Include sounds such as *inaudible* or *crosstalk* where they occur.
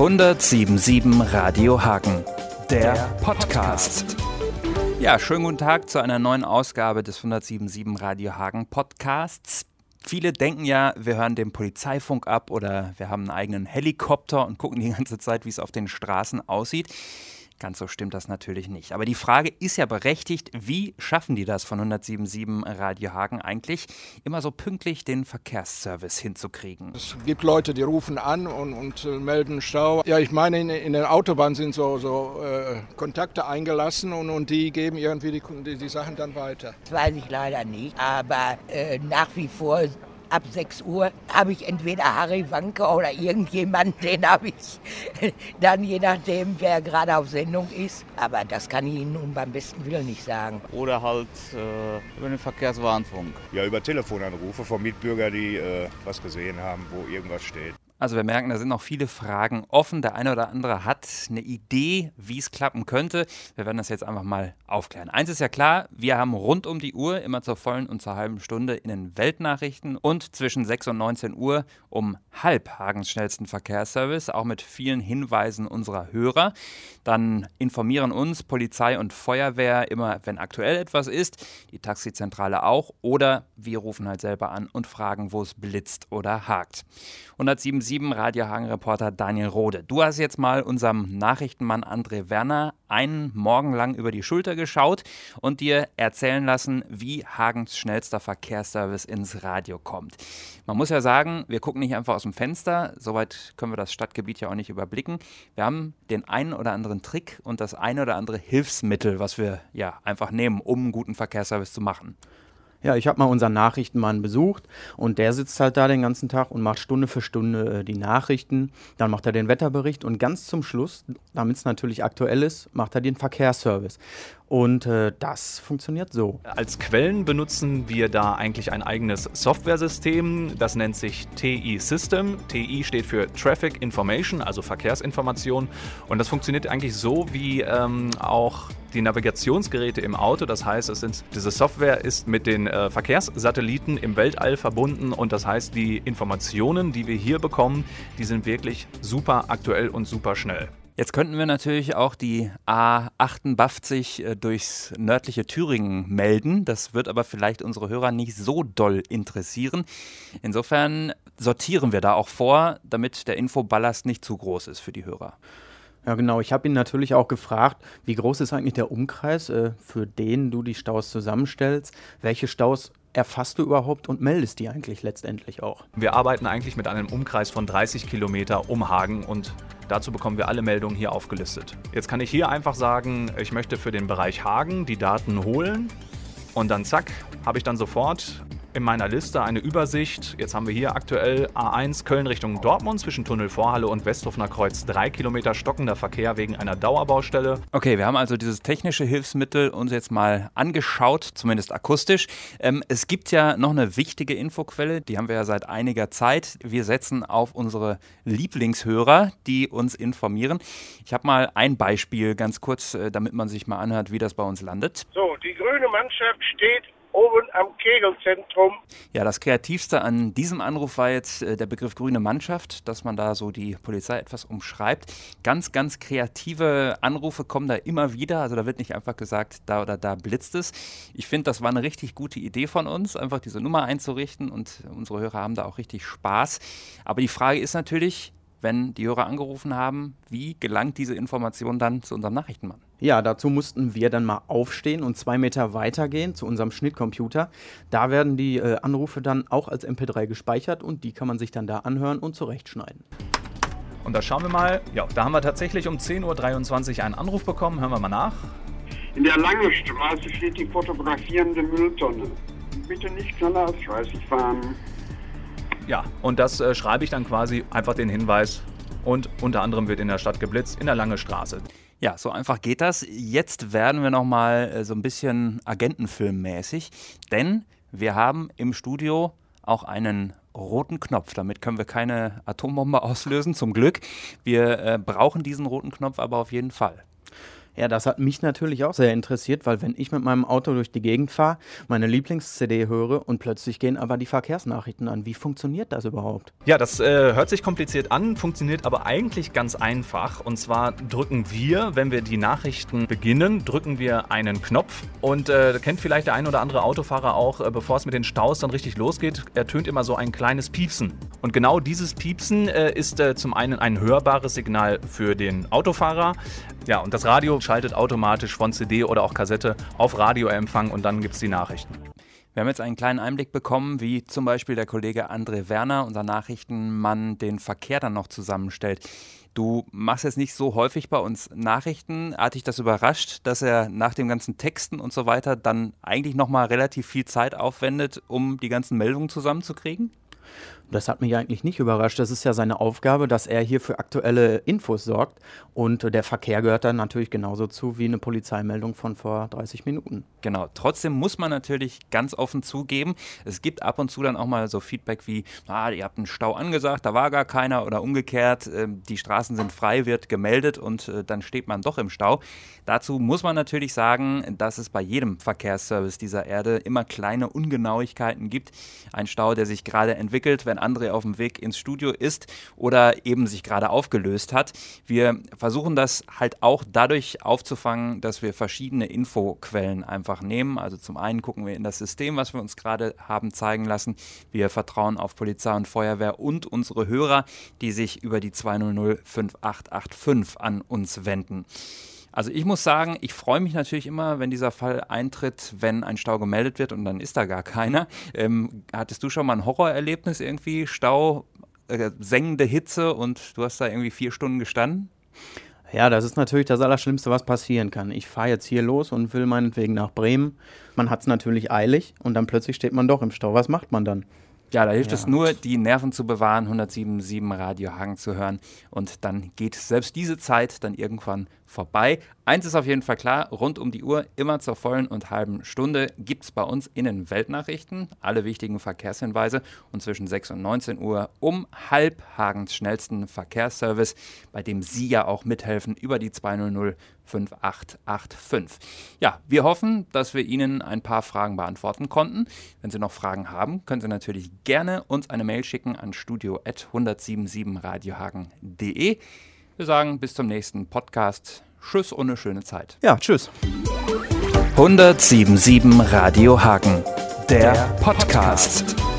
1077 Radio Hagen, der Podcast. Ja, schönen guten Tag zu einer neuen Ausgabe des 1077 Radio Hagen Podcasts. Viele denken ja, wir hören den Polizeifunk ab oder wir haben einen eigenen Helikopter und gucken die ganze Zeit, wie es auf den Straßen aussieht. Ganz so stimmt das natürlich nicht. Aber die Frage ist ja berechtigt, wie schaffen die das von 1077 Radio Hagen eigentlich, immer so pünktlich den Verkehrsservice hinzukriegen? Es gibt Leute, die rufen an und, und äh, melden Stau. Ja, ich meine, in, in der Autobahn sind so, so äh, Kontakte eingelassen und, und die geben irgendwie die, die, die Sachen dann weiter. Das weiß ich leider nicht, aber äh, nach wie vor ab 6 Uhr habe ich entweder Harry Wanke oder irgendjemand, den habe ich *laughs* dann je nachdem, wer gerade auf Sendung ist. Aber das kann ich Ihnen nun beim besten Willen nicht sagen. Oder halt äh, über den Verkehrswarnfunk. Ja, über Telefonanrufe von Mitbürgern, die äh, was gesehen haben, wo irgendwas steht. Also wir merken, da sind noch viele Fragen offen. Der eine oder andere hat eine Idee, wie es klappen könnte. Wir werden das jetzt einfach mal aufklären. Eins ist ja klar, wir haben rund um die Uhr, immer zur vollen und zur halben Stunde in den Weltnachrichten und zwischen 6 und 19 Uhr um halb Hagens schnellsten Verkehrsservice, auch mit vielen Hinweisen unserer Hörer. Dann informieren uns Polizei und Feuerwehr immer, wenn aktuell etwas ist, die Taxizentrale auch oder wir rufen halt selber an und fragen, wo es blitzt oder hakt. 107 Radio Hagen-Reporter Daniel Rode. Du hast jetzt mal unserem Nachrichtenmann André Werner einen Morgen lang über die Schulter geschaut und dir erzählen lassen, wie Hagens schnellster Verkehrsservice ins Radio kommt. Man muss ja sagen, wir gucken nicht einfach aus dem Fenster, soweit können wir das Stadtgebiet ja auch nicht überblicken. Wir haben den einen oder anderen Trick und das eine oder andere Hilfsmittel, was wir ja einfach nehmen, um einen guten Verkehrsservice zu machen. Ja, ich habe mal unseren Nachrichtenmann besucht und der sitzt halt da den ganzen Tag und macht Stunde für Stunde äh, die Nachrichten. Dann macht er den Wetterbericht und ganz zum Schluss, damit es natürlich aktuell ist, macht er den Verkehrsservice. Und äh, das funktioniert so. Als Quellen benutzen wir da eigentlich ein eigenes Softwaresystem. Das nennt sich TI System. TI steht für Traffic Information, also Verkehrsinformation. Und das funktioniert eigentlich so wie ähm, auch die Navigationsgeräte im Auto. Das heißt, es sind, diese Software ist mit den äh, Verkehrssatelliten im Weltall verbunden und das heißt, die Informationen, die wir hier bekommen, die sind wirklich super aktuell und super schnell. Jetzt könnten wir natürlich auch die A58 äh, durchs nördliche Thüringen melden. Das wird aber vielleicht unsere Hörer nicht so doll interessieren. Insofern sortieren wir da auch vor, damit der Infoballast nicht zu groß ist für die Hörer. Ja, genau. Ich habe ihn natürlich auch gefragt, wie groß ist eigentlich der Umkreis, äh, für den du die Staus zusammenstellst? Welche Staus erfasst du überhaupt und meldest die eigentlich letztendlich auch? Wir arbeiten eigentlich mit einem Umkreis von 30 Kilometer um Hagen und dazu bekommen wir alle Meldungen hier aufgelistet. Jetzt kann ich hier einfach sagen, ich möchte für den Bereich Hagen die Daten holen und dann zack, habe ich dann sofort in meiner Liste eine Übersicht. Jetzt haben wir hier aktuell A1 Köln Richtung Dortmund zwischen Tunnel Vorhalle und Westhofener Kreuz. Drei Kilometer stockender Verkehr wegen einer Dauerbaustelle. Okay, wir haben also dieses technische Hilfsmittel uns jetzt mal angeschaut, zumindest akustisch. Ähm, es gibt ja noch eine wichtige Infoquelle, die haben wir ja seit einiger Zeit. Wir setzen auf unsere Lieblingshörer, die uns informieren. Ich habe mal ein Beispiel ganz kurz, äh, damit man sich mal anhört, wie das bei uns landet. So, die grüne Mannschaft steht oben am Kegelzentrum. Ja, das Kreativste an diesem Anruf war jetzt äh, der Begriff grüne Mannschaft, dass man da so die Polizei etwas umschreibt. Ganz, ganz kreative Anrufe kommen da immer wieder. Also da wird nicht einfach gesagt, da oder da blitzt es. Ich finde, das war eine richtig gute Idee von uns, einfach diese Nummer einzurichten und unsere Hörer haben da auch richtig Spaß. Aber die Frage ist natürlich, wenn die Hörer angerufen haben, wie gelangt diese Information dann zu unserem Nachrichtenmann? Ja, dazu mussten wir dann mal aufstehen und zwei Meter weitergehen zu unserem Schnittcomputer. Da werden die äh, Anrufe dann auch als MP3 gespeichert und die kann man sich dann da anhören und zurechtschneiden. Und da schauen wir mal. Ja, da haben wir tatsächlich um 10.23 Uhr einen Anruf bekommen. Hören wir mal nach. In der Lange Straße steht die fotografierende Mülltonne. Bitte nicht schneller als 30 fahren. Ja, und das äh, schreibe ich dann quasi einfach den Hinweis. Und unter anderem wird in der Stadt geblitzt, in der Lange Straße. Ja, so einfach geht das. Jetzt werden wir nochmal äh, so ein bisschen Agentenfilmmäßig, denn wir haben im Studio auch einen roten Knopf. Damit können wir keine Atombombe *laughs* auslösen, zum Glück. Wir äh, brauchen diesen roten Knopf aber auf jeden Fall. Ja, das hat mich natürlich auch sehr interessiert, weil wenn ich mit meinem Auto durch die Gegend fahre, meine Lieblings-CD höre und plötzlich gehen aber die Verkehrsnachrichten an. Wie funktioniert das überhaupt? Ja, das äh, hört sich kompliziert an, funktioniert aber eigentlich ganz einfach. Und zwar drücken wir, wenn wir die Nachrichten beginnen, drücken wir einen Knopf. Und äh, kennt vielleicht der ein oder andere Autofahrer auch, äh, bevor es mit den Staus dann richtig losgeht, ertönt immer so ein kleines Piepsen. Und genau dieses Piepsen äh, ist äh, zum einen ein hörbares Signal für den Autofahrer. Ja, und das Radio schaltet automatisch von CD oder auch Kassette auf Radioempfang und dann gibt es die Nachrichten. Wir haben jetzt einen kleinen Einblick bekommen, wie zum Beispiel der Kollege André Werner, unser Nachrichtenmann, den Verkehr dann noch zusammenstellt. Du machst jetzt nicht so häufig bei uns Nachrichten. Hat dich das überrascht, dass er nach dem ganzen Texten und so weiter dann eigentlich nochmal relativ viel Zeit aufwendet, um die ganzen Meldungen zusammenzukriegen? Das hat mich eigentlich nicht überrascht. Das ist ja seine Aufgabe, dass er hier für aktuelle Infos sorgt. Und der Verkehr gehört dann natürlich genauso zu wie eine Polizeimeldung von vor 30 Minuten. Genau. Trotzdem muss man natürlich ganz offen zugeben, es gibt ab und zu dann auch mal so Feedback wie, ah, ihr habt einen Stau angesagt, da war gar keiner oder umgekehrt, äh, die Straßen sind frei, wird gemeldet und äh, dann steht man doch im Stau. Dazu muss man natürlich sagen, dass es bei jedem Verkehrsservice dieser Erde immer kleine Ungenauigkeiten gibt. Ein Stau, der sich gerade entwickelt, wenn André auf dem Weg ins Studio ist oder eben sich gerade aufgelöst hat. Wir versuchen das halt auch dadurch aufzufangen, dass wir verschiedene Infoquellen einfach nehmen. Also zum einen gucken wir in das System, was wir uns gerade haben zeigen lassen. Wir vertrauen auf Polizei und Feuerwehr und unsere Hörer, die sich über die 200 5885 an uns wenden. Also ich muss sagen, ich freue mich natürlich immer, wenn dieser Fall eintritt, wenn ein Stau gemeldet wird und dann ist da gar keiner. Ähm, hattest du schon mal ein Horrorerlebnis irgendwie? Stau, äh, sengende Hitze und du hast da irgendwie vier Stunden gestanden? Ja, das ist natürlich das Allerschlimmste, was passieren kann. Ich fahre jetzt hier los und will meinetwegen nach Bremen. Man hat es natürlich eilig und dann plötzlich steht man doch im Stau. Was macht man dann? Ja, da hilft ja. es nur, die Nerven zu bewahren, 107.7 Radio Hagen zu hören. Und dann geht selbst diese Zeit dann irgendwann vorbei. Eins ist auf jeden Fall klar, rund um die Uhr, immer zur vollen und halben Stunde gibt es bei uns in den Weltnachrichten alle wichtigen Verkehrshinweise und zwischen 6 und 19 Uhr um halb Hagens schnellsten Verkehrsservice, bei dem Sie ja auch mithelfen über die 200 5885. Ja, wir hoffen, dass wir Ihnen ein paar Fragen beantworten konnten. Wenn Sie noch Fragen haben, können Sie natürlich gerne uns eine Mail schicken an studio.1077radiohagen.de. Wir sagen bis zum nächsten Podcast. Tschüss und eine schöne Zeit. Ja, tschüss. 1077 Radio Hagen, der, der Podcast. Podcast.